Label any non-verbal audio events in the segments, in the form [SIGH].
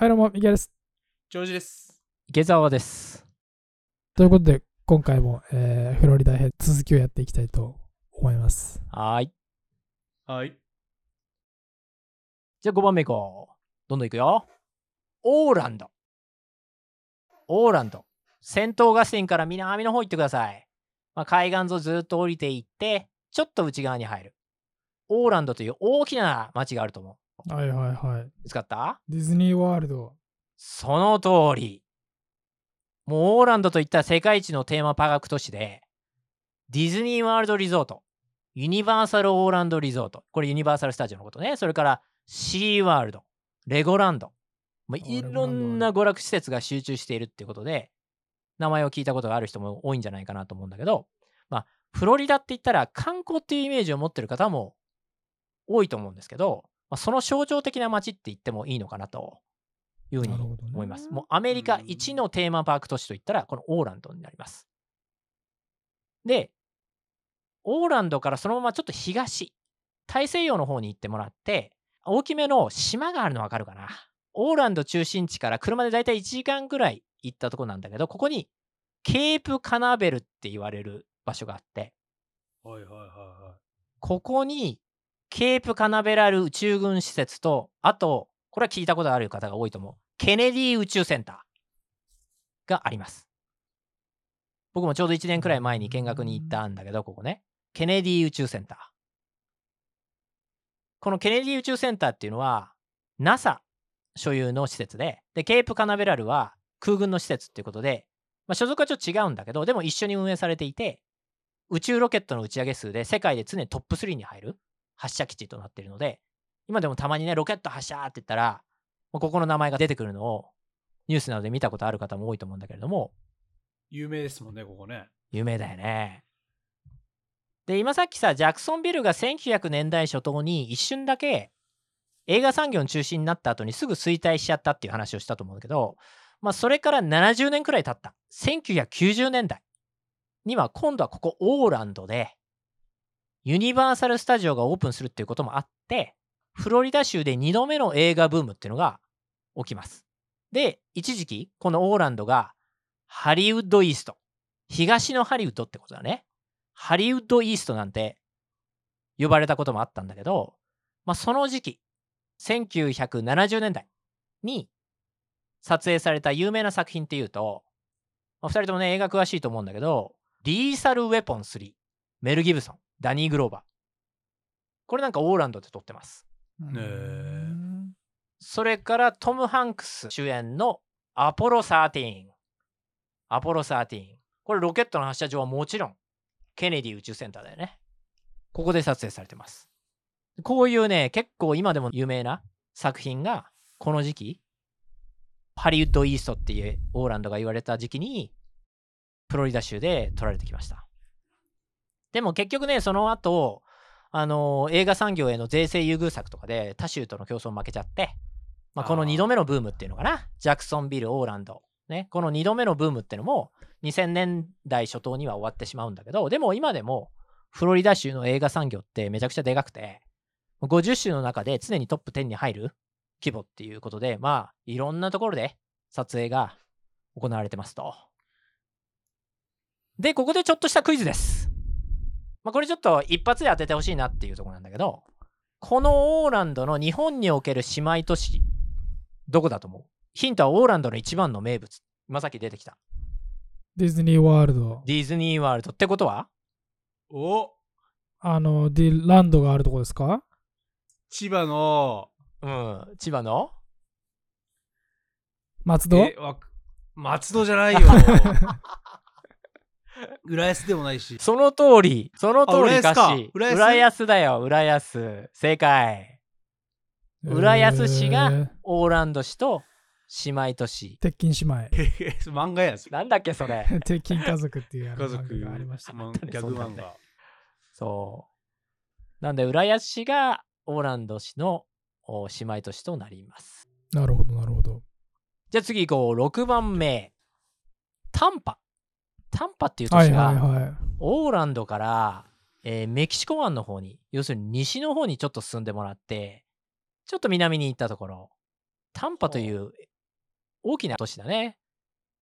はい、どうも、ミケです。ジョージです。池澤です。ということで、今回も、えーフロリダ編続きをやっていきたいと思います。はーい。はい。じゃあ5番目いこう。どんどんいくよ。オーランド。オーランド。戦闘合戦から南の方行ってください。まあ、海岸沿いずっと降りていって、ちょっと内側に入る。オーランドという大きな町があると思う。はいはいはい。見つかった？ディズニーワールド。その通り。もうオーランドといったら世界一のテーマパーク都市で、ディズニーワールドリゾート、ユニバーサルオーランドリゾート、これユニバーサルスタジオのことね、それからシーワールド、レゴランド、まあ、あいろんな娯楽施設が集中しているっていうことで、名前を聞いたことがある人も多いんじゃないかなと思うんだけど、まあ、フロリダって言ったら観光っていうイメージを持ってる方も多いと思うんですけど、まあ、その象徴的な街って言ってもいいのかなというふうに思います。もうアメリカ一のテーマパーク都市といったら、このオーランドになります。で、オーランドからそのままちょっと東、大西洋の方に行ってもらって、大きめの島があるのわかるかな。オーランド中心地から車でだいたい1時間ぐらい行ったとこなんだけど、ここにケープカナベルって言われる場所があって、はいはいはここにケープカナベラル宇宙軍施設と、あと、これは聞いたことある方が多いと思う、ケネディ宇宙センターがあります。僕もちょうど1年くらい前に見学に行ったんだけど、ここね、ケネディ宇宙センター。このケネディ宇宙センターっていうのは、NASA 所有の施設で、で、ケープカナベラルは空軍の施設っていうことで、まあ、所属はちょっと違うんだけど、でも一緒に運営されていて、宇宙ロケットの打ち上げ数で世界で常にトップ3に入る発射基地となっているので、今でもたまにね、ロケット発射って言ったら、ここの名前が出てくるのをニュースなどで見たことある方も多いと思うんだけれども、い。有名ですもんね、ここね。有名だよね。で、今さっきさ、ジャクソンビルが1900年代初頭に一瞬だけ映画産業の中心になった後にすぐ衰退しちゃったっていう話をしたと思うんだけど、まあそれから70年くらい経った。1990年代には今度はここオーランドでユニバーサル・スタジオがオープンするっていうこともあって、フロリダ州で2度目の映画ブームっていうのが起きます。で、一時期、このオーランドがハリウッドイースト、東のハリウッドってことだね。ハリウッドイーストなんて呼ばれたこともあったんだけど、まあ、その時期、1970年代に撮影された有名な作品っていうと、まあ、2人ともね、映画詳しいと思うんだけど、リーサル・ウェポン3、メル・ギブソン、ダニー・グローバー。これなんかオーランドで撮ってます。それからトム・ハンクス主演のアポロ13。アポロ13。これロケットの発射場はもちろんケネディ宇宙センターだよね。ここで撮影されてます。こういうね、結構今でも有名な作品がこの時期、ハリウッドイーストっていうオーランドが言われた時期に、フロリダ州で撮られてきました。でも結局ね、その後、あの映画産業への税制優遇策とかで他州との競争負けちゃって、まあ、このあー2度目のブームっていうのかな、ジャクソンビル、オーランド、ね、この2度目のブームっていうのも2000年代初頭には終わってしまうんだけど、でも今でもフロリダ州の映画産業ってめちゃくちゃでかくて、50州の中で常にトップ10に入る規模っていうことで、まあ、いろんなところで撮影が行われてますと。で、ここでちょっとしたクイズです。まあ、これちょっと一発で当ててほしいなっていうところなんだけど、このオーランドの日本における姉妹都市、どこだと思う？ヒントはオーランドの一番の名物。今さっき出てきた。ディズニーワールド。ディズニーワールドってことは？おあの、ディランドがあるとこですか？千葉の、うん、千葉の？松戸？松戸じゃないよ。[LAUGHS] [LAUGHS] 浦安でもないし。その通り、その通りあ浦安か歌詞。浦安？浦安だよ、浦安。正解。浦安市がえーオーランド市と姉妹都市。鉄筋姉妹。漫画やん。なんだっけ、それ。[LAUGHS] 鉄筋家族っていう家族がありました。まギャグ漫画。そう。なんで、浦安市がオーランド市のお姉妹都市となります。なるほど、なるほど。じゃあ次行こう。6番目。タンパ。タンパっていう都市はいはいが、はい。オーランドから、えーメキシコ湾の方に、要するに西の方にちょっと進んでもらって、ちょっと南に行ったところ、タンパという大きな都市だね。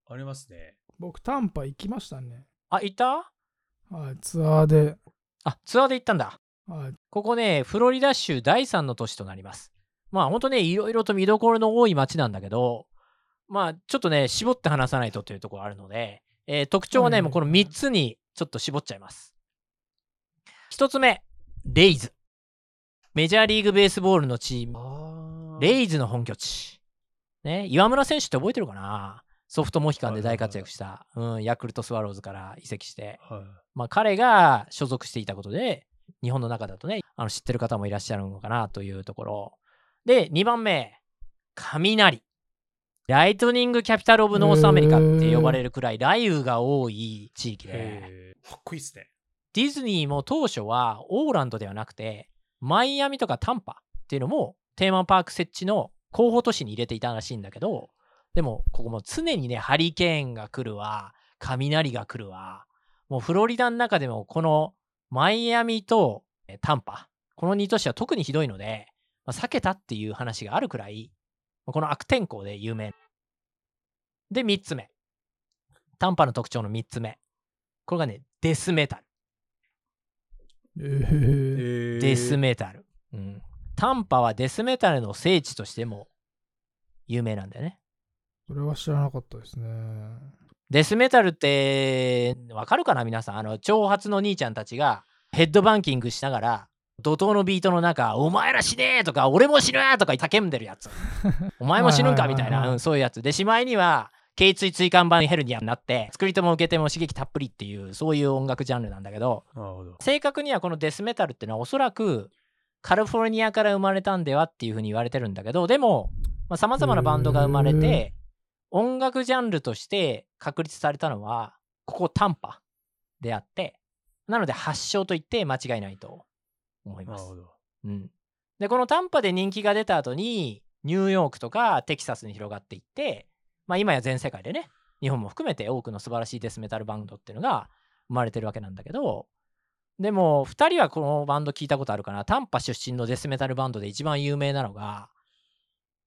ありますね。僕、タンパ行きましたね。あ、行った？はい、ツアーで。あ、ツアーで行ったんだ。はい、ここね、フロリダ州第3の都市となります。まあ、ほんとね、いろいろと見どころの多い街なんだけど、まあ、ちょっとね、絞って話さないとというところあるので、えー特徴はね、はいもうこの3つにちょっと絞っちゃいます。1つ目、レイズ。メジャーリーグベースボールのチーム、あレイズの本拠地。ね、岩村選手って覚えてるかな？ソフトモヒカンで大活躍した、うん、ヤクルトスワローズから移籍して、はい。まあ、彼が所属していたことで、日本の中だとね、あの知ってる方もいらっしゃるのかなというところ。で、2番目、雷。 Lightning Capital of North America って呼ばれるくらい雷雨が多い地域で、かっこいいっすね。ディズニーも当初はオーランドではなくて、マイアミとかタンパっていうのもテーマパーク設置の候補都市に入れていたらしいんだけど、でもここも常にね、ハリケーンが来るわ、雷が来るわ、もうフロリダの中でもこのマイアミとえタンパ、この2都市は特にひどいので、まあ避けたっていう話があるくらい、まあこの悪天候で有名。で、3つ目。タンパの特徴の3つ目。これがね、デスメタル。えーデスメタル。うん。タンパはデスメタルの聖地としても有名なんだよね。それは知らなかったですね。デスメタルってわかるかな？皆さん。あの、長髪の兄ちゃんたちがヘッドバンキングしながら怒涛のビートの中、お前ら死ねーとか、俺も死ぬーとか叫んでるやつ。[LAUGHS] お前も死ぬんかみたいな、そういうやつ。で、しまいには、頸椎椎間板ヘルニアになって、作り手も受け手も刺激たっぷりっていう、そういう音楽ジャンルなんだけど。正確にはこのデスメタルっていうのはおそらくカリフォルニアから生まれたんではっていうふうに言われてるんだけどでもさまざ、まなバンドが生まれて音楽ジャンルとして確立されたのはここタンパであってなので発祥と言って間違いないと思います。なるほ。ど。うん、でこのタンパで人気が出た後にニューヨークとかテキサスに広がっていって、まあ、今や全世界でね日本も含めて多くの素晴らしいデスメタルバンドっていうのが生まれてるわけなんだけどでも2人はこのバンド聞いたことあるかな？タンパ出身のデスメタルバンドで一番有名なのが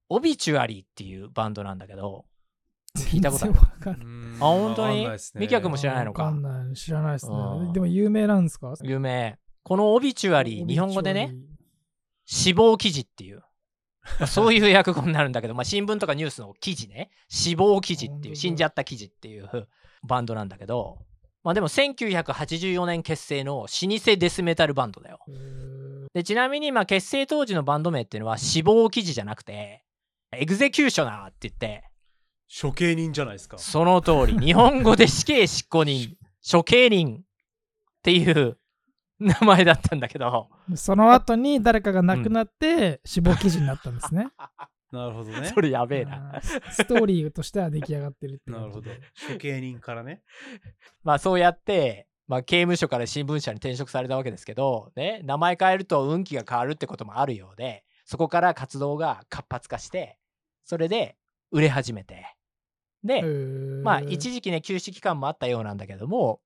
オビチュアリーっていうバンドなんだけど聞いたことある？あ本当に？ミキヤ君も知らないのか？わかんない。知らないですうん。ね。でも有名なんですか？有名この Obituary 日本語でね死亡記事っていう、まあそういう訳語になるんだけど、まあ、新聞とかニュースの記事ね。死亡記事っていう死んじゃった記事っていうバンドなんだけど、まあ、でも1984年結成の老舗デスメタルバンドだよ。でちなみにまあ結成当時のバンド名っていうのは死亡記事じゃなくて Executioner って言って。処刑人じゃないですか。その通り。日本語で死刑執行人処刑人っていう名前だったんだけどその後に誰かが亡くなって死亡記事になったんですね。[LAUGHS] なるほどね。それやべえなストーリーとしては出来上がってるってなるほど。処刑人からね。[LAUGHS] まあそうやって、まあ、刑務所から新聞社に転職されたわけですけど、ね、名前変えると運気が変わるってこともあるようでそこから活動が活発化してそれで売れ始めてで、まあ一時期ね休止期間もあったようなんだけども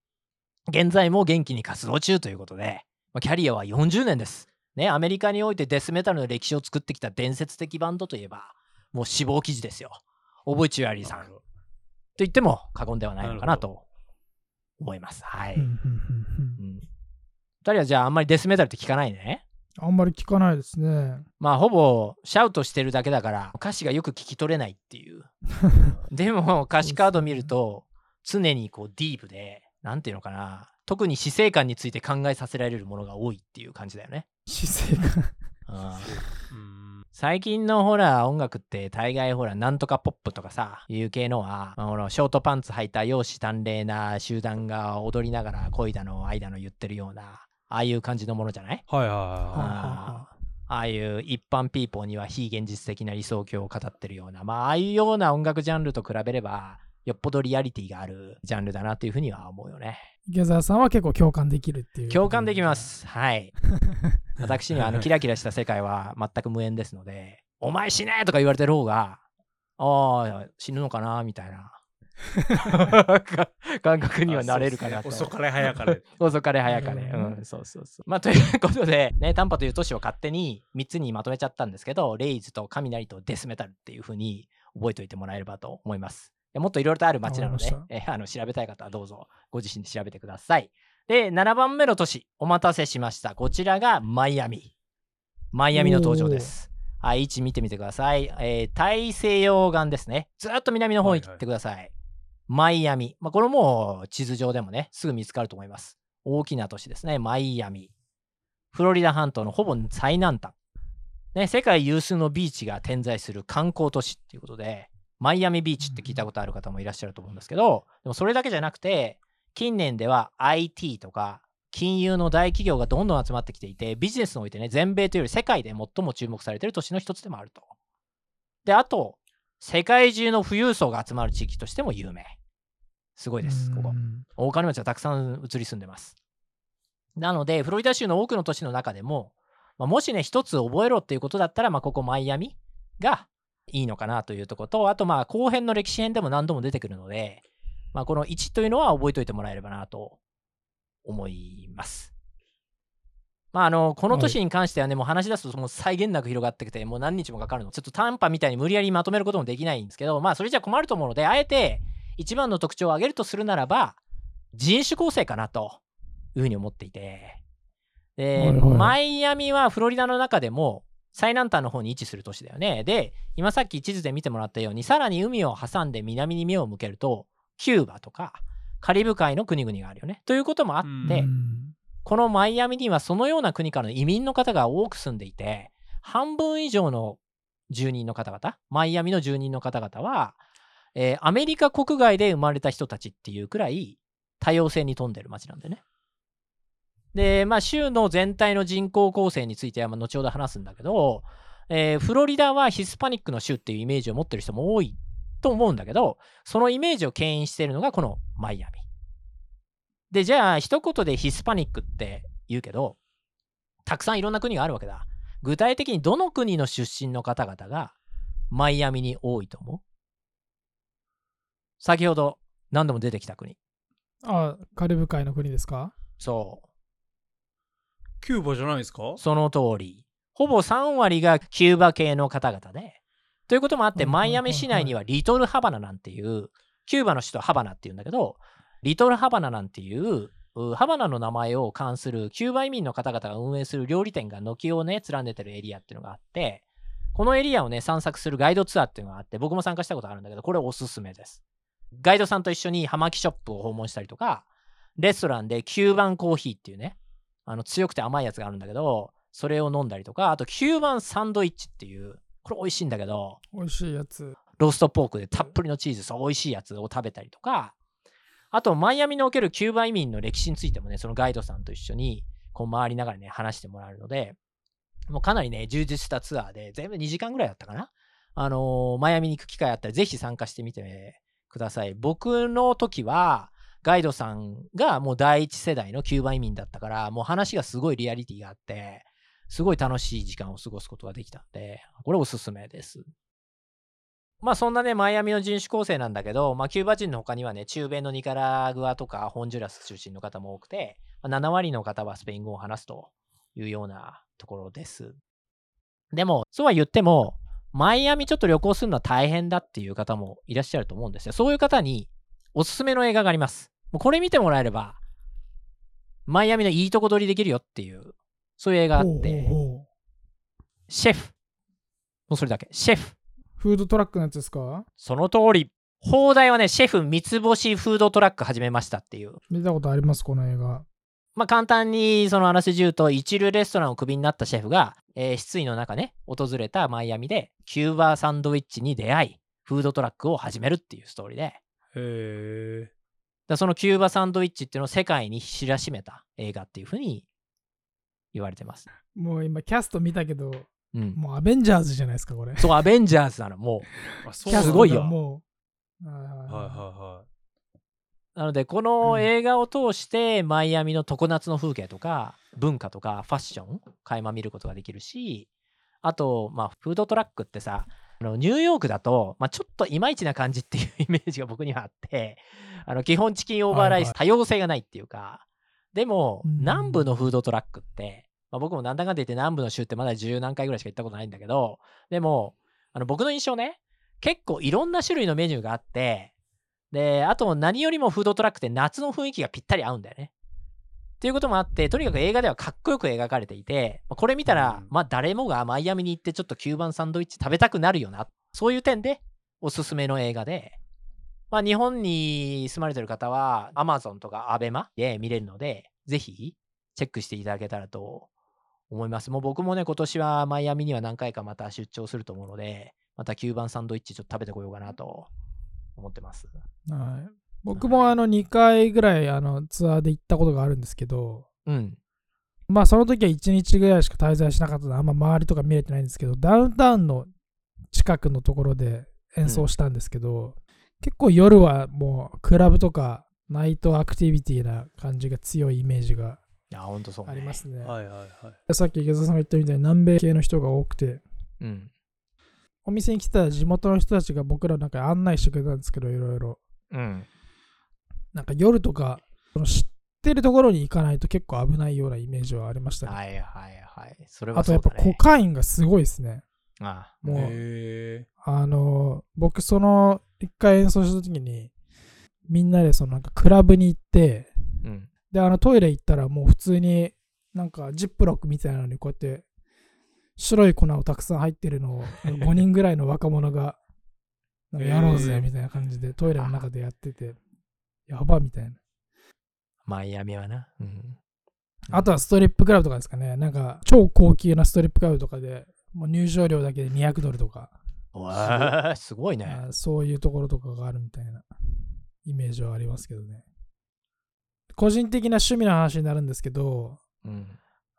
現在も元気に活動中ということで、まあ、キャリアは40年です。ね、アメリカにおいてデスメタルの歴史を作ってきた伝説的バンドといえばもう死亡記事ですよ。オブチュアリーさんと言っても過言ではないのかなと思います。はい。うんうんうんうんうん。二人はじゃああんまりデスメタルって聞かないね。あんまり聞かないですね。まあほぼシャウトしてるだけだから歌詞がよく聞き取れないっていう。[LAUGHS] でも歌詞カード見ると常にこうディープで、なんていうのかな。特に死生観について考えさせられるものが多いっていう感じだよね。姿勢が。うんうん最近のほら音楽って大概ほらなんとかポップとかさいう系のは、まあほらショートパンツ履いた容姿端麗な集団が踊りながら恋だの愛だの言ってるようなああいう感じのものじゃない？はいはいはあああいう一般ピーポーには非現実的な理想郷を語ってるようなまあああいうような音楽ジャンルと比べればよっぽどリアリティがあるジャンルだなっていうふうには思うよね池澤さんは結構共感できるっていう。共感できま。す [LAUGHS] はい私にはあのキラキラした世界は全く無縁ですので、お前死ねとか言われてる方が、ああ、死ぬのかなみたいな [LAUGHS] 感覚い。にはなれるかなと。遅かれ早かれ。[LAUGHS] 遅かれ早かれ。うん、そうそうそう。まあ、ということで、ね、タンパという都市を勝手に3つにまとめちゃったんですけど、レイズと雷とデスメタルっていうふうに覚えておいてもらえればと思います。もっといろいろとある街なのでえーあの調べたい方はどうぞご自身で調べてください。で、7番目の都市、お待たせしました。こちらがマイアミ。マイアミの登場です。はい、位置見てみてください。えー大西洋岸ですね。ずーっと南の方に行ってください。マイアミ。まあ、これもう地図上でもね、すぐ見つかると思います。大きな都市ですね。マイアミ。フロリダ半島のほぼ最南端。ね、世界有数のビーチが点在する観光都市っていうことで、マイアミビーチって聞いたことある方もいらっしゃると思うんですけど、でもそれだけじゃなくて、近年では IT とか金融の大企業がどんどん集まってきていて、ビジネスにおいてね、全米というより世界で最も注目されている都市の一つでもあると。で、あと、世界中の富裕層が集まる地域としても有名。すごいです、ここう。ん大金持ちはたくさん移り住んでます。なので、フロリダ州の多くの都市の中でも、まあもしね、一つ覚えろっていうことだったら、まあ、ここマイアミがいいのかなというところと、あと、まあ、後編の歴史編でも何度も出てくるので、まあ、この1というのは覚えておいてもらえればなと思います。まあ、あの、この都市に関してはね、もう話し出すともう際限なく広がってきて、もう何日もかかるの。ちょっと短波みたいに無理やりまとめることもできないんですけど、まあ、それじゃ困ると思うので、あえて一番の特徴を挙げるとするならば、人種構成かなというふうに思っていて。で、マイアミはフロリダの中でも最南端の方に位置する都市だよね。で、今さっき地図で見てもらったように、さらに海を挟んで南に目を向けると、キューバとかカリブ海の国々があるよね。ということもあって、うんこのマイアミにはそのような国からの移民の方が多く住んでいて、半分以上の住人の方々、マイアミの住人の方々は、えーアメリカ国外で生まれた人たちっていうくらい多様性に富んでる街なんでね。で、まあ、州の全体の人口構成については、まあ、後ほど話すんだけど、えーフロリダはヒスパニックの州っていうイメージを持ってる人も多いと思うんだけど、そのイメージを牽引しているのがこのマイアミ。で、じゃあ、一言でヒスパニックって言うけど、たくさんいろんな国があるわけだ。具体的にどの国の出身の方々がマイアミに多いと思う？先ほど何度も出てきた国。あ、カリブ海の国ですか？そう。キューバじゃないですか？その通り。ほぼ3割がキューバ系の方々で。ということもあって、うんマイアミ市内にはリトルハバナなんていう、キューバの首都ハバナっていうんだけど、リトルハバナなんていう、うハバナの名前を冠するキューバ移民の方々が運営する料理店が軒をね、連ねてるエリアっていうのがあって、このエリアをね、散策するガイドツアーっていうのがあって、僕も参加したことあるんだけど、これおすすめです。ガイドさんと一緒に葉巻ショップを訪問したりとか、レストランでキューバンコーヒーっていうね、あの強くて甘いやつがあるんだけど、それを飲んだりとか、あとキューバンサンドイッチっていう、これ美味しいんだけど、美味しいやつ。ローストポークでたっぷりのチーズ、そう美味しいやつを食べたりとか、あとマイアミにおけるキューバ移民の歴史についてもね、そのガイドさんと一緒にこう回りながらね、話してもらえるので、もうかなりね、充実したツアーで、全部2時間ぐらいだったかな？あのーマイアミに行く機会あったら、ぜひ参加してみてください。僕の時は、ガイドさんがもう第一世代のキューバ移民だったから、もう話がすごいリアリティがあって、すごい楽しい時間を過ごすことができたんで、これおすすめです。まあそんなね、マイアミの人種構成なんだけど、まあキューバ人の他にはね、中米のニカラグアとかホンジュラス出身の方も多くて、まあ7割の方はスペイン語を話すというようなところです。でも、そうは言っても、マイアミちょっと旅行するのは大変だっていう方もいらっしゃると思うんですよ。そういう方におすすめの映画があります。もうこれ見てもらえれば、マイアミのいいとこ取りできるよっていう、そういう映画があって、シェフ。もうそれだけ。シェフ。フードトラックのやつですか？その通り。放題はね、シェフ三つ星フードトラック始めましたっていう。見たことあります、この映画。まあ簡単にそのあらすじ言うと、一流レストランをクビになったシェフが、えー失意の中ね、訪れたマイアミで、キューバサンドイッチに出会い、フードトラックを始めるっていうストーリーで、へえ。らそのキューバサンドイッチっていうのを世界に知らしめた映画っていうふうに言われてます。もう今、キャスト見たけど、うん。もうアベンジャーズじゃないですか、これ。そう、アベンジャーズなの、もう。あ、そうすごいよもう。はいはいはいなので、この映画を通して、マイアミの常夏の風景とか、文化とか、ファッション、垣間見ることができるし、あと、まあ、フードトラックってさ、あのニューヨークだと、まあ、ちょっといまいちな感じっていう [LAUGHS] イメージが僕にはあって、あの基本チキンオーバーライス、はい多様性がないっていうか、でも、うん南部のフードトラックって、まあ、僕もなんだかんだ言って南部の州ってまだ十何回ぐらいしか行ったことないんだけど、でも、あの僕の印象ね、結構いろんな種類のメニューがあって、で、あと何よりもフードトラックって夏の雰囲気がぴったり合うんだよね。っていうこともあって、とにかく映画ではかっこよく描かれていて、まあこれ見たら、うんまあ誰もがマイアミに行ってちょっとキューバンサンドイッチ食べたくなるよな。そういう点でおすすめの映画で、まあ日本に住まれてる方は Amazon とか ABEMA で見れるので、ぜひチェックしていただけたらと思います。もう僕もね、今年はマイアミには何回かまた出張すると思うので、またキューバンサンドイッチちょっと食べてこようかなと思ってます。はい、僕もあの2回ぐらいあのツアーで行ったことがあるんですけど、うん。まあその時は1日ぐらいしか滞在しなかったので、あんま周りとか見れてないんですけど、ダウンタウンの近くのところで演奏したんですけど、結構夜はもうクラブとか night activity な感じが強いイメージが。ありますね。はいはいはい。さっき池澤さんが言ったみたいに南米系の人が多くて、うん。お店に来た地元の人たちが僕らなんか案内してくれたんですけど、いろいろ。うん。なんか夜とか、その知ってるところに行かないと結構危ないようなイメージはありましたね。はいはいはい。それはあとやっぱ。コカインがすごいですね。あもう、へあの、僕その一回演奏した時に、みんなでそのなんかクラブに行って、あうん。で、あのトイレ行ったらもう普通になんかジップロックみたいなのにこうやって白い粉をたくさん入ってるのを [LAUGHS] 5人ぐらいの若者がやろうぜみたいな感じでトイレの中でやってて、やばみたいな。マイアミはな。うん。あとはストリップクラブとかですかね。なんか超高級なストリップクラブとかで、もう入場料だけで200ドルとか、おーすごいね。あそういうところとかがあるみたいなイメージはありますけどね。個人的な趣味の話になるんですけど、うん。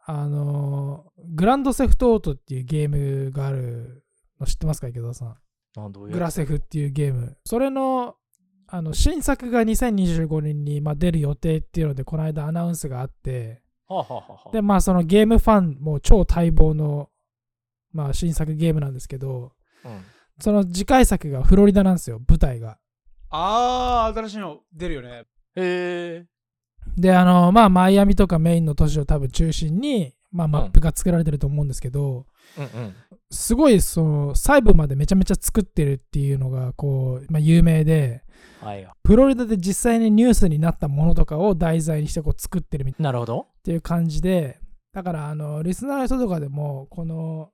あのーグランドセフトオートっていうゲームがあるの知ってますか池田さん？グラセフっていうゲーム。それのあの新作が2025年に、まあ、出る予定っていうので、この間アナウンスがあって、はあ、はで、まあそのゲームファンも超待望の、まあ、新作ゲームなんですけど、うん。その次回作がフロリダなんですよ、舞台が。あー、新しいの出るよね。へえ。で、あの、まあ、マイアミとかメインの都市を多分中心に、まあ、マップが作られてると思うんですけど、うんうん。すごい、その、細部までめちゃめちゃ作ってるっていうのが、こう、まあ、有名で、はいよ。フロリダで実際にニュースになったものとかを題材にしてこう作ってるみたいなるほど。っていう感じで、だから、あの、リスナーの人とかでも、この、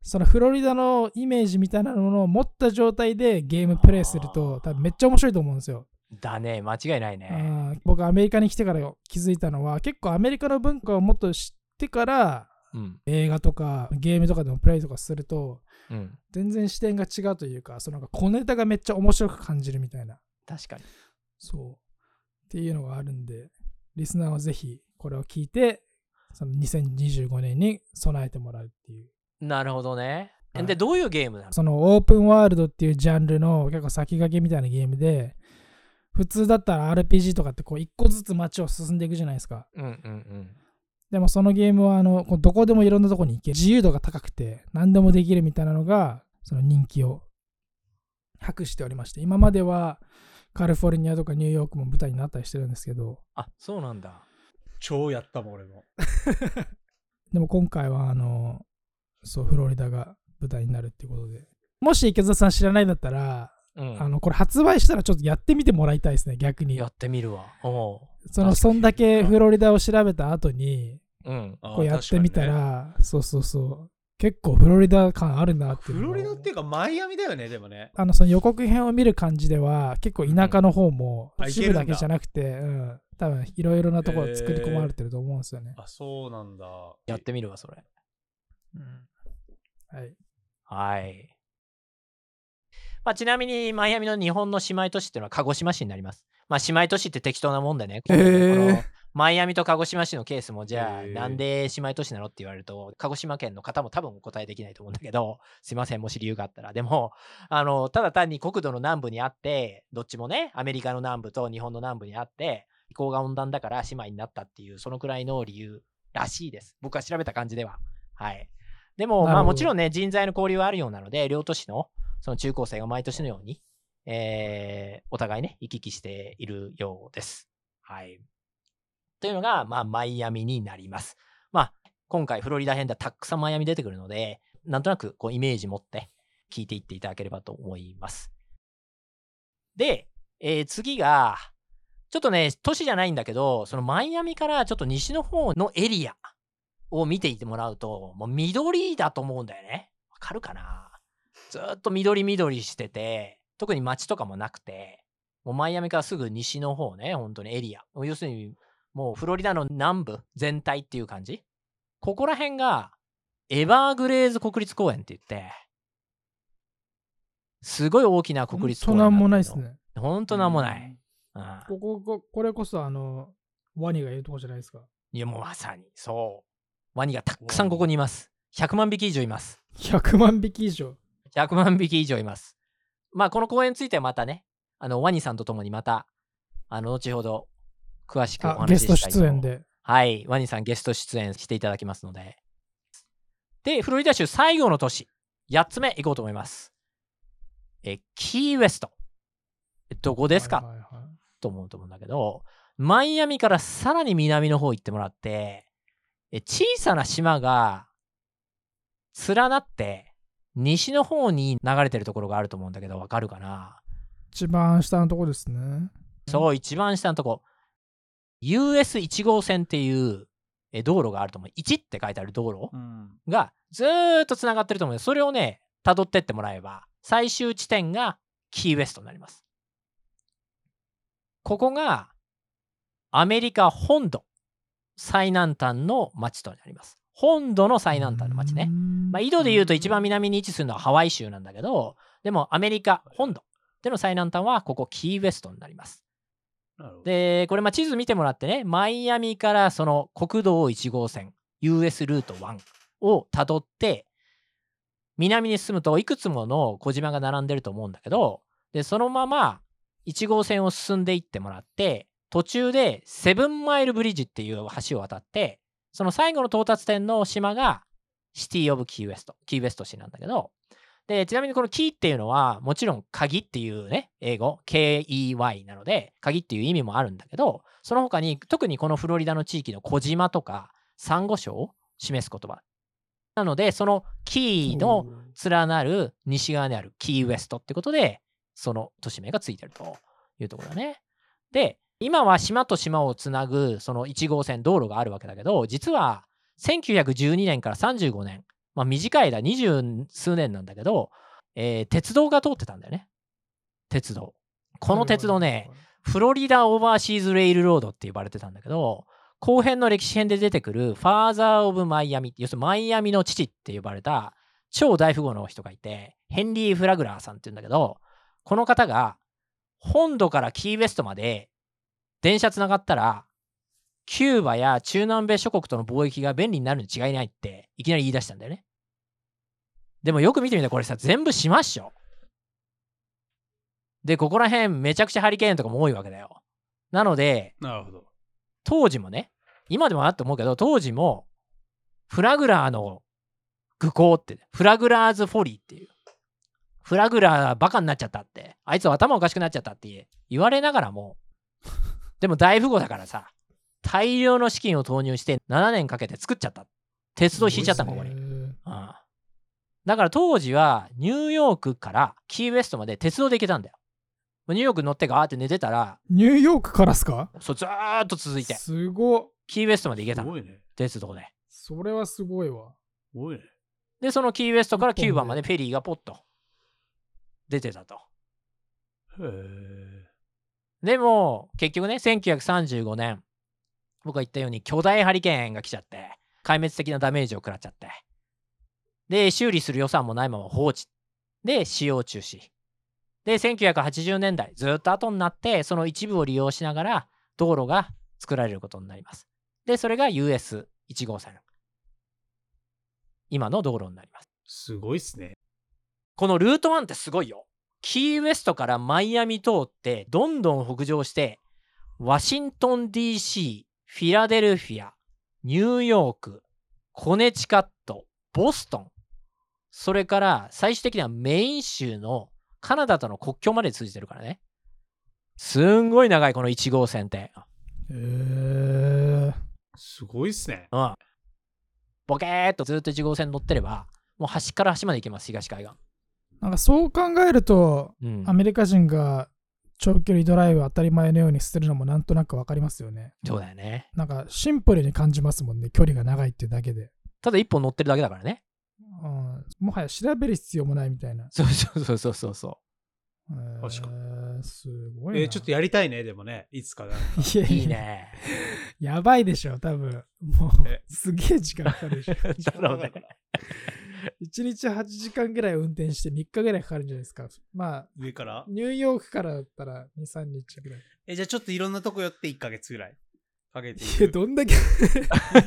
そのフロリダのイメージみたいなのを持った状態でゲームプレイすると、多分めっちゃ面白いと思うんですよ。だね。間違いないね。僕アメリカに来てから気づいたのは結構アメリカの文化をもっと知ってからうん。映画とかゲームとかでもプレイとかするとうん。全然視点が違うというかそのなんか小ネタがめっちゃ面白く感じるみたいな確かに。そうっていうのがあるんでリスナーはぜひこれを聞いてその2025年に備えてもらうっていうなるほどね。はいで、どういうゲームなの？そのオープンワールドっていうジャンルの結構先駆けみたいなゲームで普通だったら RPG とかってこう一個ずつ街を進んでいくじゃないですかうんうんうん。でもそのゲームはあのどこでもいろんなとこに行け自由度が高くて何でもできるみたいなのがその人気を博しておりまして今まではカリフォルニアとかニューヨークも舞台になったりしてるんですけどあ、そうなんだ。超やったもん、俺も。[LAUGHS] でも今回はあのそうフロリダが舞台になるっていうことでもし池澤さん知らないんだったら、うん。あのこれ発売したらちょっとやってみてもらいたいですね逆にやってみるわ。そのそんだけフロリダを調べた後にうん。こうやってみた確かにねら、そうそうそう結構フロリダ感あるなっていうフロリダっていうか、マイアミだよね、でもね。あのその予告編を見る感じでは結構田舎の方もあ一部だけじゃなくて、うん、多分いろいろなところ作り込まれてると思うんですよね。あ、そうなんだ。やってみるわ、それ。はい。はい。まあ、ちなみに、マイアミの日本の姉妹都市っていうのは鹿児島市になります。まあ、姉妹都市って適当なもんでね。へーこのマイアミと鹿児島市のケースも、じゃあ、なんで姉妹都市なのって言われると、鹿児島県の方も多分お答えできないと思うんだけど、[LAUGHS] すいません、もし理由があったら。でも、あの、ただ単に国土の南部にあって、どっちもね、アメリカの南部と日本の南部にあって、気候が温暖だから姉妹になったっていう、そのくらいの理由らしいです。僕が調べた感じでは。はい。でも、まあもちろんね、人材の交流はあるようなので、両都市のその中高生が毎年のように、えーお互いね、行き来しているようです。はい。というのが、まあ、マイアミになります。まあ、今回フロリダ編ではたくさんマイアミ出てくるので、なんとなくこうイメージ持って、聞いていっていただければと思います。で、えー次が、ちょっとね、都市じゃないんだけど、そのマイアミからちょっと西の方のエリアを見ていてもらうと、もう緑だと思うんだよね。わかるかな？ずーっと緑緑してて、特に街とかもなくて、もうマイアミからすぐ西の方ね、本当にエリア。要するに、もうフロリダの南部全体っていう感じ。ここら辺が、エバーグレーズ国立公園って言って、すごい大きな国立公園そんなんもない。ですね。ほんとなんもない。うんここここれこそあのワニがいるとこじゃないですか。いや、もうまさに、そう。ワニがたくさんここにいます。100万匹以上います。100万匹以上。100万匹以上います。まあ、この公園についてはまたね、あの、ワニさんと共にまた、あの、後ほど、詳しくお話ししたいと出演で。はい、ワニさんゲスト出演していただきますので。で、フロリダ州最後の都市、8つ目行こうと思います。え、キーウェスト。えどこですか、はいはいはいと思うと思うんだけど、マイアミからさらに南の方行ってもらって、え小さな島が連なって、西の方に流れてるところがあると思うんだけど、わかるかな？一番下のとこですね。そう、一番下のとこ。US1 号線っていうえ道路があると思う。1って書いてある道路うん。がずーっとつながってると思うので、それをね、辿ってってもらえば、最終地点がキーウェストになります。ここがアメリカ本土最南端の町となります。本土の最南端の町ね。まあ、緯度で言うと一番南に位置するのはハワイ州なんだけど、でもアメリカ本土での最南端はここキーウェストになります。で、これまあ地図見てもらってね、マイアミからその国道1号線、US ルート1をたどって、南に進むといくつもの小島が並んでると思うんだけど、で、そのまま1号線を進んでいってもらって、途中でセブンマイルブリッジっていう橋を渡って、その最後の到達点の島がシティ・オブ・キーウェスト、キーウェスト市なんだけど、で、ちなみにこのキーっていうのは、もちろん鍵っていうね、英語、KEY なので、鍵っていう意味もあるんだけど、その他に、特にこのフロリダの地域の小島とか、サンゴ礁を示す言葉。なので、そのキーの連なる西側にあるキーウェストってことで、その都市名がついてるというところだね。で、今は島と島をつなぐその1号線道路があるわけだけど、実は1912年から35年、まあ短い間二十数年なんだけど、えー鉄道が通ってたんだよね。鉄道。この鉄道ね、、フロリダ・オーバーシーズ・レイルロードって呼ばれてたんだけど、後編の歴史編で出てくるファーザー・オブ・マイアミ、要するにマイアミの父って呼ばれた超大富豪の人がいて、ヘンリー・フラグラーさんって言うんだけど、この方が本土からキーウェストまで電車つながったら、キューバや中南米諸国との貿易が便利になるに違いないっていきなり言い出したんだよね。でもよく見てみたらこれさ、全部島っしょ。で、ここら辺めちゃくちゃハリケーンとかも多いわけだよ。なので、なるほど。当時もね、今でもあって思うけど、当時も、フラグラーの愚行って、フラグラーズ・フォリーっていう、フラグラーバカになっちゃったって、あいつは頭おかしくなっちゃったって言われながらも、でも大富豪だからさ、大量の資金を投入して7年かけて作っちゃった。鉄道引いちゃったのここに。うんだから当時はニューヨークからキーウェストまで鉄道で行けたんだよ。ニューヨーク乗ってガーって寝てたら、ニューヨークからっすか？そうずーっと続いて、すごっ。キーウェストまで行けたの。すごいね。鉄道で。それはすごいわ。すごいね。で、そのキーウェストからキューバまでフェリーがポッと出てたと。へえ。でも、結局ね、1935年、僕が言ったように巨大ハリケーンが来ちゃって、壊滅的なダメージを食らっちゃって。で、修理する予算もないまま放置。で、使用中止。で、1980年代、ずっと後になって、その一部を利用しながら、道路が作られることになります。で、それが US1 号線。今の道路になります。すごいっすね。このルート1ってすごいよ。キーウェストからマイアミ通って、どんどん北上して、ワシントン DC、フィラデルフィア、ニューヨーク、コネチカット、ボストン、それから最終的にはメイン州のカナダとの国境まで通じてるからね。すんごい長いこの1号線って。へえ。すごいっすね。うん。ボケーっとずっと1号線乗ってれば、もう端から端まで行けます、東海岸。なんかそう考えると、うんアメリカ人が長距離ドライブ当たり前のようにするのもなんとなくわかりますよね。そうだよね。なんかシンプルに感じますもんね、距離が長いっていうだけで。ただ一本乗ってるだけだからね。うん、もはや調べる必要もないみたいな。そうそうそうそうそうそえー確かすごいな。えーちょっとやりたいね、でもね。いつかだ。う。いいね。やばいでしょ、多分。もうえ、すげえ時間かかるでしょ。[LAUGHS] だろうね。[LAUGHS] 1日8時間ぐらい運転して3日ぐらいかかるんじゃないですか。まあ、上から？ニューヨークからだったら2、3日ぐらい。え、じゃあちょっといろんなとこ寄って1ヶ月ぐらいかけていいや、く。どんだけ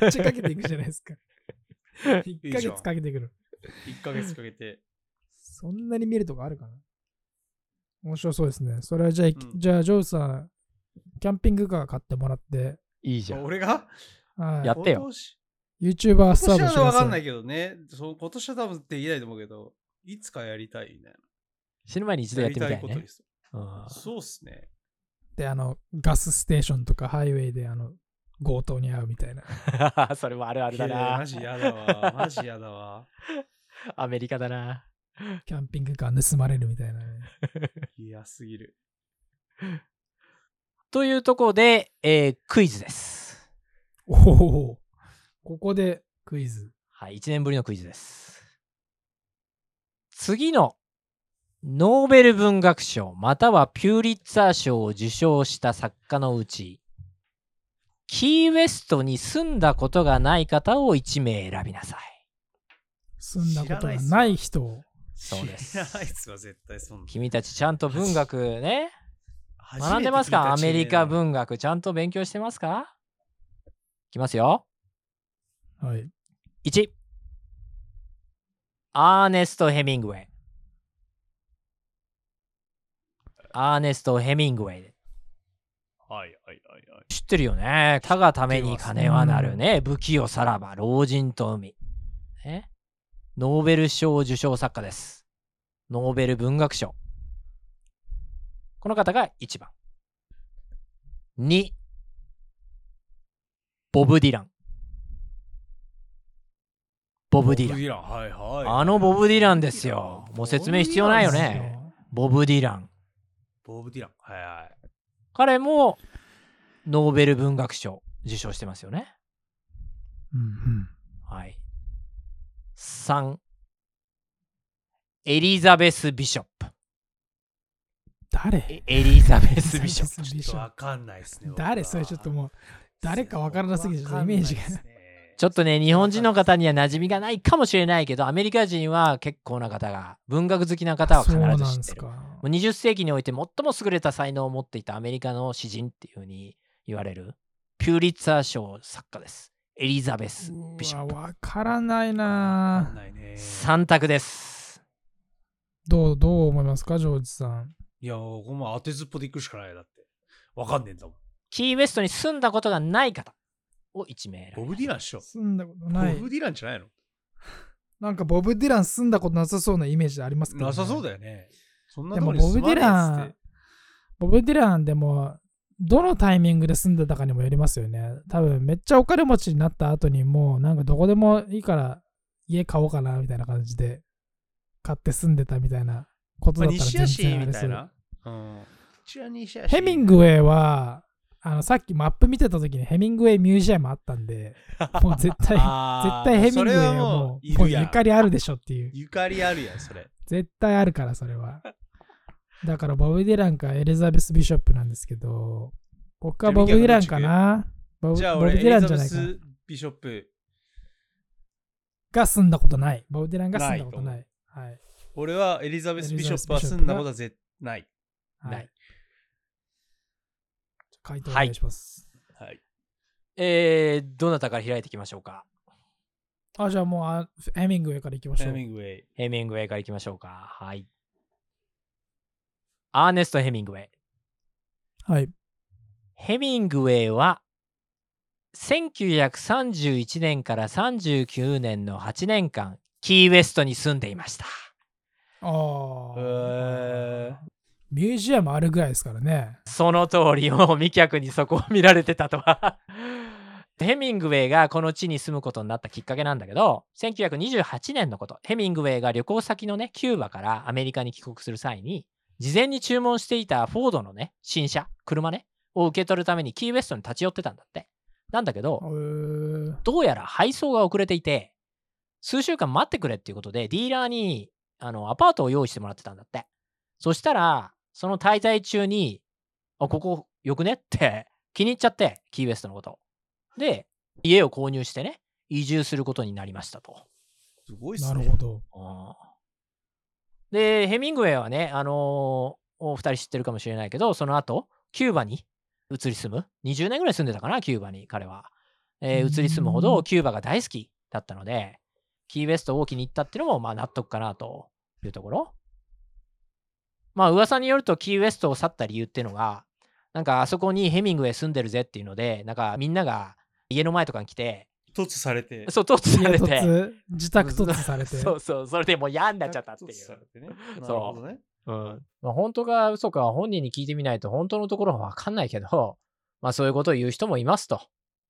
めっちゃかけていくじゃないですか。[LAUGHS] 1ヶ月かけてくる。1ヶ月かけて。そんなに見るとこあるかな？面白そうですね。それはじゃあ、んじゃあ、ジョーさん、キャンピングカー買ってもらって、いいじゃん。俺が？はいやってよ YouTuber 今スタート年してくださはわかんないい。けどね。そう今年は多分できないと思うけど、いつかやりたいね。死ぬ前に一度やってみたいねやりたいことで。す。うんそうっすね。で、あの、ガスステーションとかハイウェイで、あの、強盗に遭うみたいな。[LAUGHS] それもあるあるだなマ。ジやだわ。マジやだわ。[LAUGHS] アメリカだな。キャンピングカー盗まれるみたいなね。[LAUGHS] 嫌すぎる。というところで、えークイズです。おおここでクイズ。はい、1年ぶりのクイズです。次のノーベル文学賞またはピューリッツァー賞を受賞した作家のうち、キーウェストに住んだことがない方を1名選びなさい。住んだことがない人を。そうです。君たちちゃんと文学ね、学んでますか？アメリカ文学ちゃんと勉強してますか？いきますよ。はい。1アーネスト・ヘミングウェイ。アーネスト・ヘミングウェイ。はいはいはいはい。知ってるよね。他がために金はなるね。不器用さらば老人と海。ねノーベル賞受賞作家です。ノーベル文学賞。この方が1番。2ボブ・ディランボブ・ディランン。はいはい。あのボブ・ディランですよ。もう説明必要ないよね。ボブ・ディラン。ボブ・ディラン。はいはい。彼もノーベル文学賞受賞してますよね。うんうん。はい。3、エリザベス・ビショップ。誰？えエリザベス・ビショップ。ビショッちょっとわかんないですね。プ誰？それちょっともう、誰かわからなすぎて、ちょっとイメージが。ちょっとね、日本人の方には馴染みがないかもしれないけど、アメリカ人は結構な方が、文学好きな方は必ず知ってる。もう20世紀において最も優れた才能を持っていたアメリカの詩人っていう風に言われるピューリッツァー賞作家です。エリザベス・ビショップ。うわわからないなんないね。3択です。どう、どう思いますか、ジョージさん。いや、ここも当てずっぽで行くしかないだって。わかんねえんだもん。キーウェストに住んだことがない方を1名ボブ・ディランっしょ。住んだことボない。ブ・ディランじゃないの？[LAUGHS] なんかボブ・ディラン住んだことなさそうなイメージありますけど、なさそうだだよね。そんなでもとこに住まねえっつってボブディランボブ・ディランでも、どのタイミングで住んでたかにもよりますよね。多分めっちゃお金持ちになった後にもうなんかどこでもいいから家買おうかなみたいな感じで買って住んでたみたいなことまあ、だったら全然あれする。みたいな。うん。一応西やし。ヘミングウェイはあのさっきマップ見てた時にヘミングウェイミュージアムあったんで [LAUGHS] もう絶対絶対ヘミングウェイはもうもうゆかりあるでしょっていう。ゆかりあるやん、それ。絶対あるからそれは。だからボブ・ディランかエリザベス・ビショップなんですけど僕はボブ・ディランかな？ボブじゃあ俺、ボブ・ディランじゃないかビショップ。が住んだことない。ボブ・ディランが住んだことない。はい、俺はエリザベス・ビショップは住んだことは絶ない、ない回答お願いします、はい。えー、どなたから開いていきましょうか？あじゃあもうあヘミングウェイからいきましょヘうミングウェイ。ヘミングウェイからいきましょうか。はい。アーネスト・ヘミングウェイ。はいヘミングウェイは1931年から39年の8年間キーウェストに住んでいました。ああ、ミュージアムあるぐらいですからねその通り、もう未客にそこを見られてたとは。[LAUGHS] ヘミングウェイがこの地に住むことになったきっかけなんだけど、1928年のこと、ヘミングウェイが旅行先のね、キューバからアメリカに帰国する際に、事前に注文していたフォードのね、新車、車ね、を受け取るためにキーウェストに立ち寄ってたんだって。なんだけど、えーどうやら配送が遅れていて、数週間待ってくれっていうことで、ディーラーにあのアパートを用意してもらってたんだって。そしたら、その滞在中に、あ、ここよくね？って [LAUGHS] 気に入っちゃって、キーウェストのこと。で、家を購入してね、移住することになりましたと。すごいっすね。なるほど。うんで、ヘミングウェイはね、あのーお二人知ってるかもしれないけど、その後、キューバに移り住む。20年ぐらい住んでたかな、キューバに、彼は。えーうん移り住むほどキューバが大好きだったので、キーウェストを気に入ったっていうのも、まあ納得かなというところ。まあ噂によると、キーウェストを去った理由っていうのが、なんかあそこにヘミングウェイ住んでるぜっていうので、なんかみんなが家の前とかに来て、突されて。そう、突されて、突自宅突されて。そうそう、それでもう嫌になっちゃったってい突さう。れてね。なるほどね。うん。まあ、本当か嘘かは本人に聞いてみないと本当のところはわかんないけど、まあそういうことを言う人もいますと。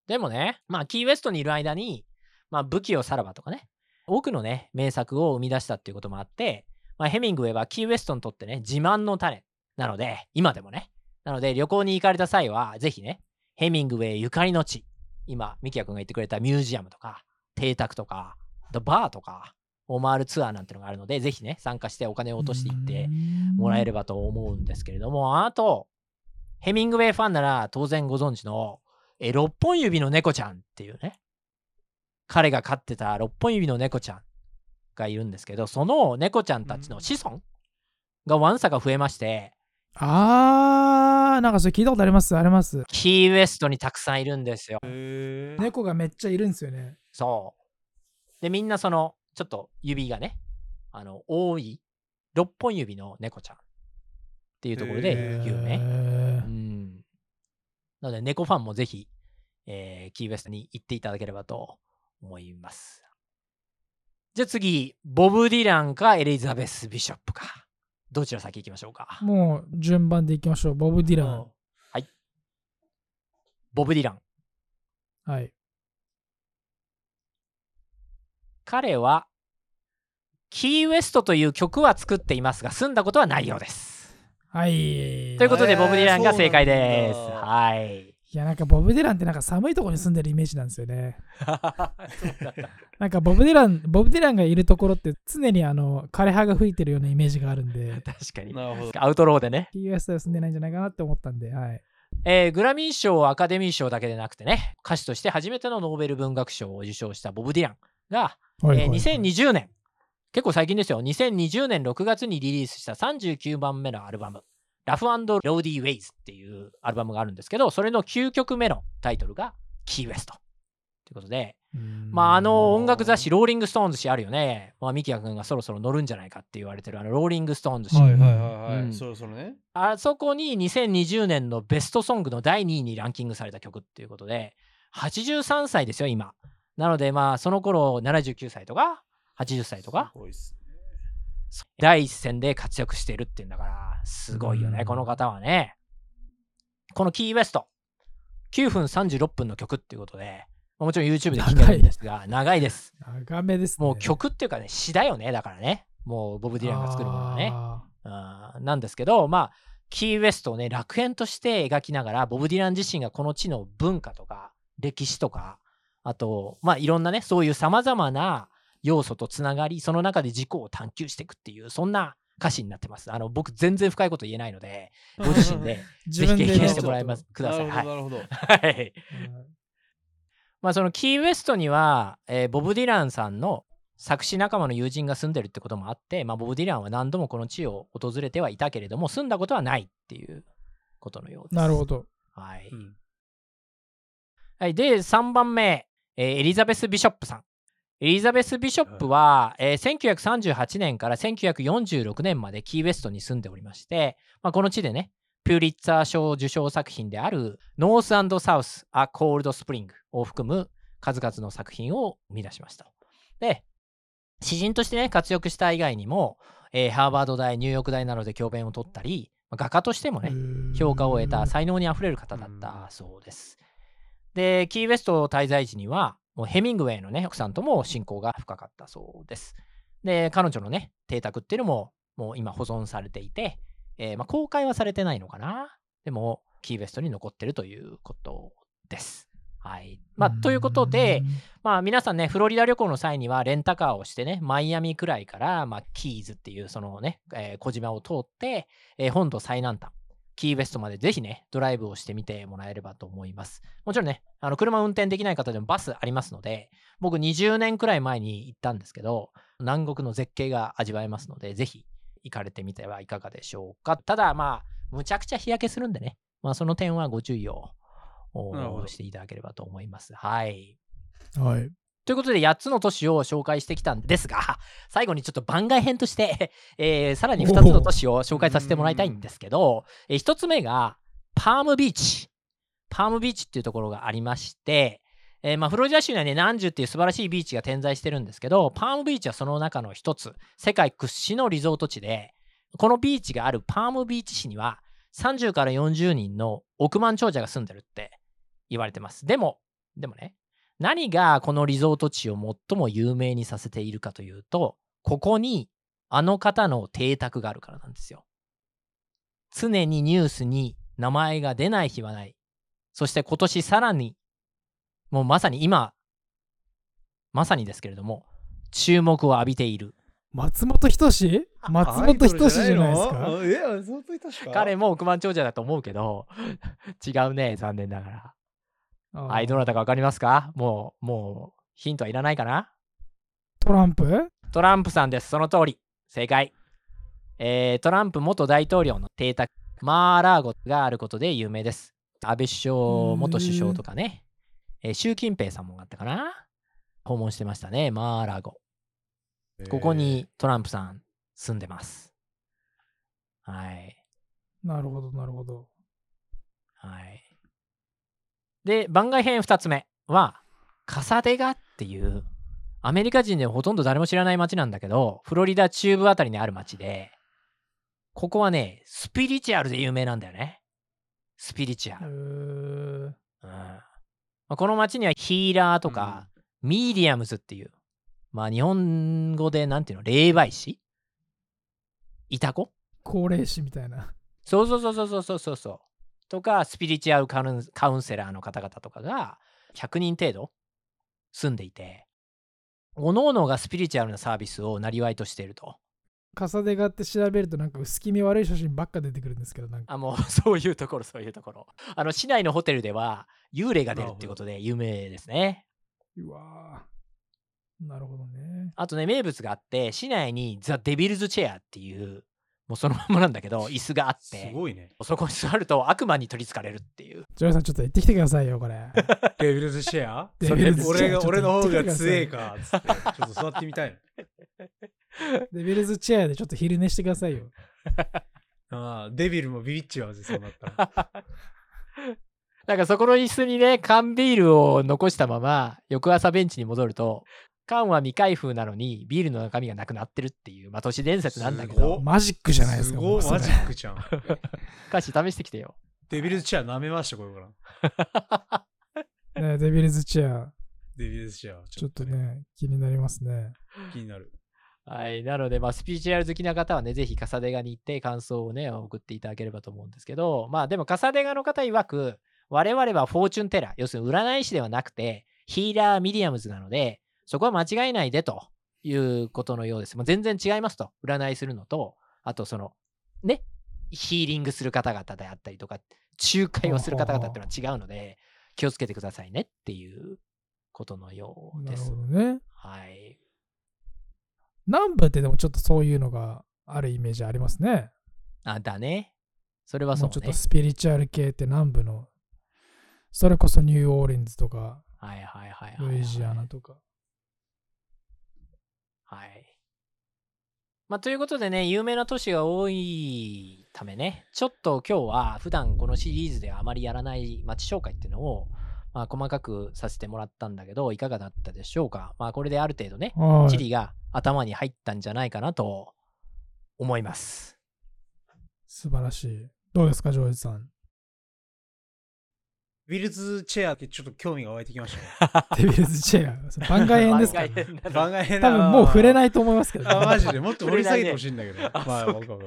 でもね、まあキーウェストにいる間に、まあ武器をさらばとかね、多くのね、名作を生み出したっていうこともあって、まあヘミングウェイはキーウェストにとってね、自慢の種なので、今でもね。なので旅行に行かれた際は、ぜひね、ヘミングウェイゆかりの地、今、ミキヤ君が言ってくれたミュージアムとか、邸宅とか、バーとかを回るツアーなんてのがあるので、ぜひね、参加してお金を落としていって、もらえればと思うんですけれども、あと、ヘミングウェイファンなら当然ご存知の、え、6本指の猫ちゃんっていうね、彼が飼ってた6本指の猫ちゃん。がいるんですけど、その猫ちゃんたちの子孫がわんさか増えまして、あー、なんかそれ聞いたことあります、あります。キーウェストにたくさんいるんですよ。猫がめっちゃいるんですよね。そう。で、みんなその、ちょっと指がね、あの、多い、6本指の猫ちゃんっていうところでへ有名。うん。なので、猫ファンもぜひ、えーキーウェストに行っていただければと思います。じゃあ次、ボブ・ディランかエリザベス・ビショップか。どちら先行きましょうか？もう順番でいきましょう。ボブ・ディラン。ボブ・ディラン。はい。彼は、キーウェストという曲は作っていますが、住んだことはないようです。はい。ということで、えーボブ・ディランが正解です。はい。いや、なんかボブ・ディランってなんか寒いところに住んでるイメージなんですよね。[LAUGHS] なんかボブ・ディラン、ボブ・ディランがいるところって常にあの枯葉が吹いてるようなイメージがあるんで、確かに。なるほど。アウトローでね。TUS では住んでないんじゃないかなって思ったんで、はい。えーグラミー賞、アカデミー賞だけでなくてね、歌手として初めてのノーベル文学賞を受賞したボブ・ディランが、はいえー2020年、結構最近ですよ、2020年6月にリリースした39番目のアルバム、 Rough and Rowdy Ways っていうアルバムがあるんですけど、それの9曲目のタイトルがキーウェスト。ということで、まあ、あの音楽雑誌、ローリング・ストーンズ誌あるよね。まあ、ミキヤ君がそろそろ乗るんじゃないかって言われてる、あの、ローリング・ストーンズ誌。はいはいはいはい。うんそろそろね。あそこに2020年のベストソングの第2位にランキングされた曲っていうことで、83歳ですよ、今。なので、まあ、その頃79歳とか、80歳とかす、ごいっすね。第一線で活躍してるっていうんだから、すごいよね、うんこの方はね。このキーウェスト、9分36分の曲っていうことで、まあもちろん YouTube で聴けるんですが、長いです。長めですね。もう曲っていうかね、詩だよね、だからね。もうボブ・ディランが作るものはね。あうんなんですけど、まあ、キーウェストをね、楽園として描きながら、ボブ・ディラン自身がこの地の文化とか、歴史とか、あと、まあ、いろんなね、そういうさまざまな要素とつながり、その中で自己を探求していくっていう、そんな歌詞になってます。あの、僕、全然深いこと言えないので、[LAUGHS] ご自身で自ぜひ経験してもらいますください。なはい。るほど、なるほど。はい。うんまあ、そのキーウェストには、えーボブ・ディランさんの作詞仲間の友人が住んでるってこともあって、まあ、ボブ・ディランは何度もこの地を訪れてはいたけれども、住んだことはないっていうことのようです。なるほど。はい。うんはい、で、3番目、えーエリザベス・ビショップさん。エリザベス・ビショップは、えー1938年から1946年までキーウェストに住んでおりまして、まあ、この地でね、ピューリッツァー賞受賞作品である North South A Cold Spring を含む数々の作品を生み出しました。で、詩人としてね、活躍した以外にも、えーハーバード大、ニューヨーク大などで教鞭を取ったり、まあ画家としてもね、評価を得た才能にあふれる方だったそうです。で、キーウェスト滞在時には、もうヘミングウェイのね、奥さんとも親交が深かったそうです。で、彼女のね、邸宅っていうのも、もう今保存されていて、えーまあ、公開はされてないのかな？でも、キーウェストに残ってるということです。はい。まあ、ということで、まあ皆さんね、フロリダ旅行の際にはレンタカーをしてね、マイアミくらいから、まあ、キーズっていうそのね、えー小島を通って、えー本土最南端、キーウェストまでぜひね、ドライブをしてみてもらえればと思います。もちろんね、あの車運転できない方でもバスありますので、僕20年くらい前に行ったんですけど、南国の絶景が味わえますので、ぜひ行かれてみてはいかがでしょうか。ただまあ、むちゃくちゃ日焼けするんでね、まあその点はご注意をしていただければと思います。はい。はい。ということで、8つの都市を紹介してきたんですが、[LAUGHS] 最後にちょっと番外編として、[LAUGHS] えーさらに2つの都市を紹介させてもらいたいんですけど、え1つ目が、パームビーチ。パームビーチっていうところがありまして、えーまあ、フロリダ州にはね、ナンジュっていう素晴らしいビーチが点在してるんですけど、パームビーチはその中の一つ、世界屈指のリゾート地で、このビーチがあるパームビーチ市には、30から40人の億万長者が住んでるって言われてます。でも、でもね、何がこのリゾート地を最も有名にさせているかというと、ここにあの方の邸宅があるからなんですよ。常にニュースに名前が出ない日はない。そして今年さらに、もうまさに今、まさにですけれども、注目を浴びている。松本人志？松本人志じゃないですか？松本人志か？彼も億万長者だと思うけど、[LAUGHS] 違うね、残念ながら。はい、どなたかわかりますか？もう、もう、ヒントはいらないかな？トランプ？トランプさんです。その通り。正解。えートランプ元大統領の邸宅、マーラーゴがあることで有名です。安倍首相、元首相とかね、えー習近平さんもあったかな？訪問してましたね、マーラーゴ。ここにトランプさん住んでます。はい。なるほど、なるほど。はい。で、番外編2つ目は、カサデガっていう、アメリカ人でほとんど誰も知らない街なんだけど、フロリダ中部あたりにある町で、ここはね、スピリチュアルで有名なんだよね。スピリチュアル。うんまあ、この町にはヒーラーとか、うん、 mediums っていう、まあ日本語でなんていうの、霊媒師？いた子？降霊師みたいな。そうそうそうそうそうそうそう。とか、スピリチュアルカウンカウンセラーの方々とかが100人程度住んでいて、各々がスピリチュアルなサービスをなりわいとしていると。カサデガって調べるとなんか薄気味悪い写真ばっか出てくるんですけど、なんか。あ、もう [LAUGHS] そういうところ、そういうところ。あの、市内のホテルでは幽霊が出るっていうことで有名ですね。うわーなるほどね。あとね、名物があって、市内にザ・デビルズ・チェアっていう、もうそのままなんだけど、[LAUGHS] 椅子があっすて、ごいね。そこに座ると悪魔に取りつかれるっていう。ジョイさん、ちょっと行ってきてくださいよ、これ。[LAUGHS] Devil's Chair？Devil's Chair 俺が俺の方が強えかっつって、ちょっと座ってみたいの。 Devil's Chair でちょっと昼寝してくださいよ。[LAUGHS] ああ、デビルもビビっちゃうぜ、そうなったら。なんかそこの椅子にね、缶ビールを残したまま、翌朝ベンチに戻ると、缶は未開封なのに、ビールの中身がなくなってるっていう、まあ、都市伝説なんだけどっ、マジックじゃないですか。すごマジックじゃん。[LAUGHS] 歌詞試してきてよ。 Devil's Chair 舐めました、これから。[LAUGHS] ね、 Devil's Chair、Devil's Chair。ちょっと。ね、気になりますね。気になる。はい。なので、まあ、スピリチュアル好きな方はね、ぜひカサデガに行って感想をね、送っていただければと思うんですけど、まあ、でもカサデガの方曰く、我々は fortune teller、要するに占い師ではなくて、ヒーラー、 mediums なので、そこは間違えないでということのようです。もう全然違いますと。占いするのと、あとその、ね、ヒーリングする方々であったりとか、仲介をする方々っていうのは違うので、気をつけてくださいねっていうことのようですなるほ。どね。はい。南部ってでもちょっとそういうのがあるイメージありますね。あ、だね。それはそうねもうちょっと。スピリチュアル系って南部の、それこそニューオーリンズとか、はいはいはいはい、はい。ルイジアナとか。はい。まあ、ということでね、有名な都市が多いためね、ちょっと今日は普段このシリーズではあまりやらない街紹介っていうのを、まあ、細かくさせてもらったんだけど、いかがだったでしょうか。まあ、これである程度ね、はい。地理が頭に入ったんじゃないかなと思います。素晴らしい。どうですか、ジョージさん。ビルズチェアってちょっと興味が湧いてきましたね。[LAUGHS] デビルズチェア。番外編ですか？番外編多分もう触れい。ないと思いますけど、あ、マジで？もっと掘り下げてほしいんだけど。あまあ、僕は。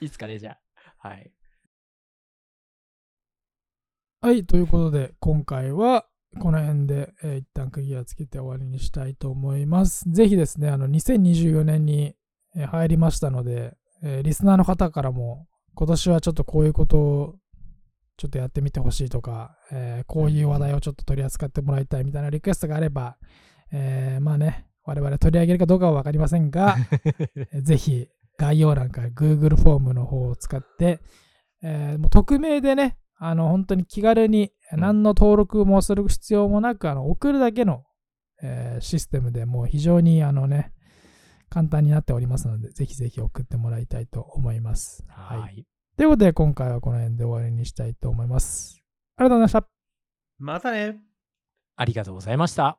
いつかね、じゃあ。はい。はい、ということで、今回はこの辺で、えー一旦区切りをつけて終わりにしたいと思います。ぜひですね、あの2024年にえー入りましたので、えーリスナーの方からも今年はちょっとこういうことをちょっとやってみてほしいとか、えーこういう話題をちょっと取り扱ってもらいたいみたいなリクエストがあれば、えーまあね、我々取り上げるかどうかは分かりませんが、[LAUGHS] えーぜひ概要欄から Google フォームの方を使って、えーもう匿名でね、あの本当に気軽にうん何の登録もする必要もなく、あの送るだけの、えーシステムでもう非常にあのね、簡単になっておりますので、ぜひぜひ送ってもらいたいと思います。はい。はい。ということで、今回はこの辺で終わりにしたいと思います。ありがとうございました。またね。ありがとうございました。